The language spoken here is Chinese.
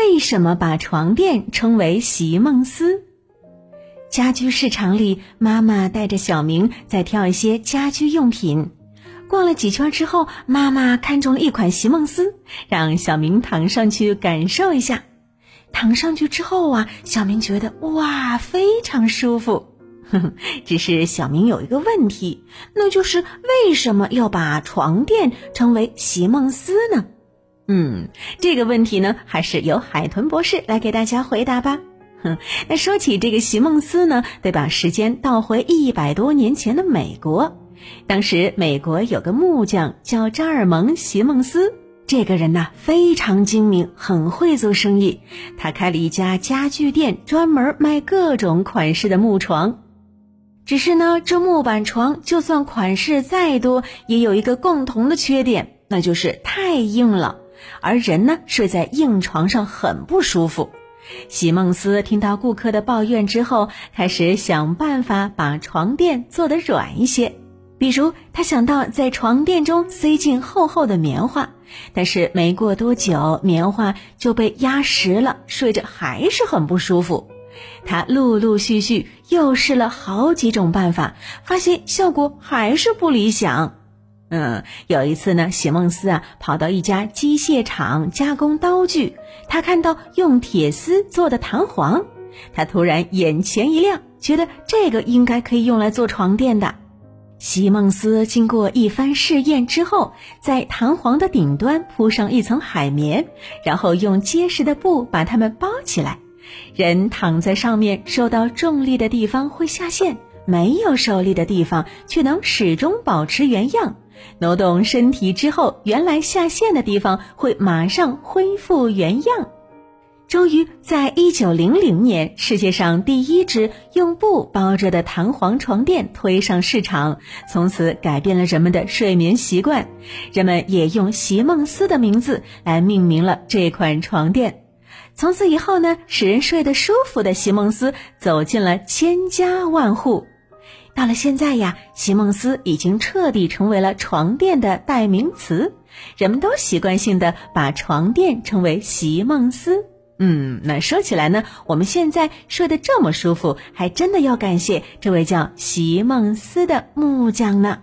为什么把床垫称为席梦思？家居市场里，妈妈带着小明在挑一些家居用品。逛了几圈之后，妈妈看中了一款席梦思，让小明躺上去感受一下。躺上去之后啊，小明觉得哇，非常舒服。只是小明有一个问题，那就是为什么要把床垫称为席梦思呢？嗯，这个问题呢，还是由海豚博士来给大家回答吧。哼，那说起这个席梦思呢，得把时间倒回一百多年前的美国。当时美国有个木匠叫扎尔蒙·席梦思，这个人呢非常精明，很会做生意。他开了一家家具店，专门卖各种款式的木床。只是呢，这木板床就算款式再多，也有一个共同的缺点，那就是太硬了。而人呢，睡在硬床上很不舒服。席梦思听到顾客的抱怨之后，开始想办法把床垫做得软一些。比如，他想到在床垫中塞进厚厚的棉花，但是没过多久，棉花就被压实了，睡着还是很不舒服。他陆陆续续又试了好几种办法，发现效果还是不理想。嗯，有一次呢，席梦思啊跑到一家机械厂加工刀具，他看到用铁丝做的弹簧，他突然眼前一亮，觉得这个应该可以用来做床垫的。席梦思经过一番试验之后，在弹簧的顶端铺上一层海绵，然后用结实的布把它们包起来，人躺在上面，受到重力的地方会下陷，没有受力的地方却能始终保持原样。挪动身体之后，原来下陷的地方会马上恢复原样。终于，在一九零零年，世界上第一只用布包着的弹簧床垫推上市场，从此改变了人们的睡眠习惯。人们也用席梦思的名字来命名了这款床垫。从此以后呢，使人睡得舒服的席梦思走进了千家万户。到了现在呀，席梦思已经彻底成为了床垫的代名词，人们都习惯性的把床垫称为席梦思。嗯，那说起来呢，我们现在睡得这么舒服，还真的要感谢这位叫席梦思的木匠呢。